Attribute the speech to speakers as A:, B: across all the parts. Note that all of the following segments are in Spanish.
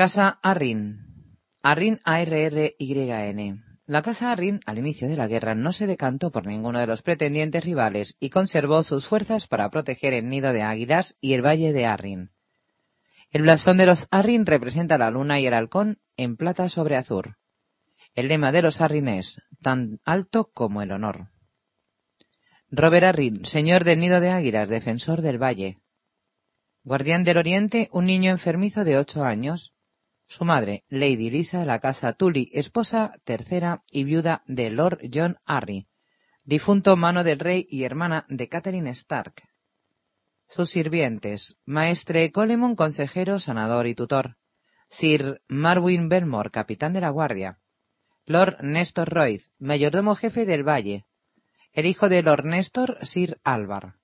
A: Casa Arryn. Arryn A-R-R-Y-N. La casa Arryn, al inicio de la guerra, no se decantó por ninguno de los pretendientes rivales y conservó sus fuerzas para proteger el nido de águilas y el valle de Arryn. El blasón de los Arryn representa la luna y el halcón en plata sobre azul. El lema de los Arryn es tan alto como el honor. Robert Arryn, señor del nido de águilas, defensor del valle. Guardián del Oriente, un niño enfermizo de ocho años. Su madre, Lady Lisa, la casa Tully, esposa tercera y viuda de Lord John Arry, difunto mano del rey y hermana de Catherine Stark. Sus sirvientes, maestre Colemon, consejero, sanador y tutor. Sir Marwin Belmore, capitán de la guardia. Lord Nestor Royd, mayordomo jefe del valle. El hijo de Lord Nestor, Sir Alvar.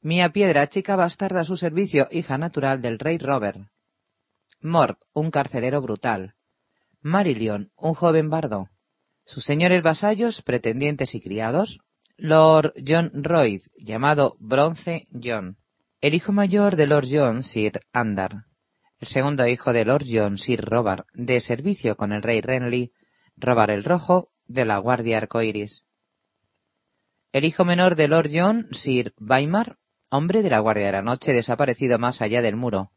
A: Mia Piedra, chica bastarda a su servicio, hija natural del rey Robert. Mort, un carcelero brutal. Marillion, un joven bardo. Sus señores vasallos, pretendientes y criados. Lord John Royd, llamado Bronce John. El hijo mayor de Lord John, Sir Andar. El segundo hijo de Lord John, Sir Robert, de servicio con el rey Renly, Robert el Rojo, de la Guardia Arcoiris. El hijo menor de Lord John, Sir Weimar, hombre de la Guardia de la Noche desaparecido más allá del muro.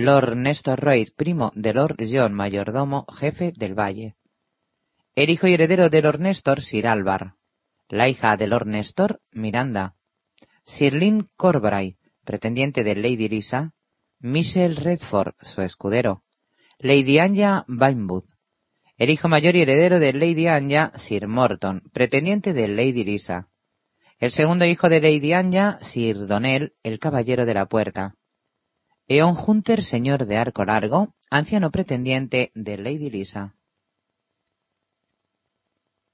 A: Lord Nestor Royd, primo de Lord John, mayordomo, jefe del valle. El hijo y heredero de Lord Nestor, Sir Alvar. La hija de Lord Nestor, Miranda. Sir Lynn Corbray, pretendiente de Lady Lisa. Michelle Redford, su escudero. Lady Anya Vinewood. El hijo mayor y heredero de Lady Anya, Sir Morton, pretendiente de Lady Lisa. El segundo hijo de Lady Anya, Sir Donnell, el caballero de la puerta. Eon Hunter, señor de arco largo, anciano pretendiente de Lady Lisa.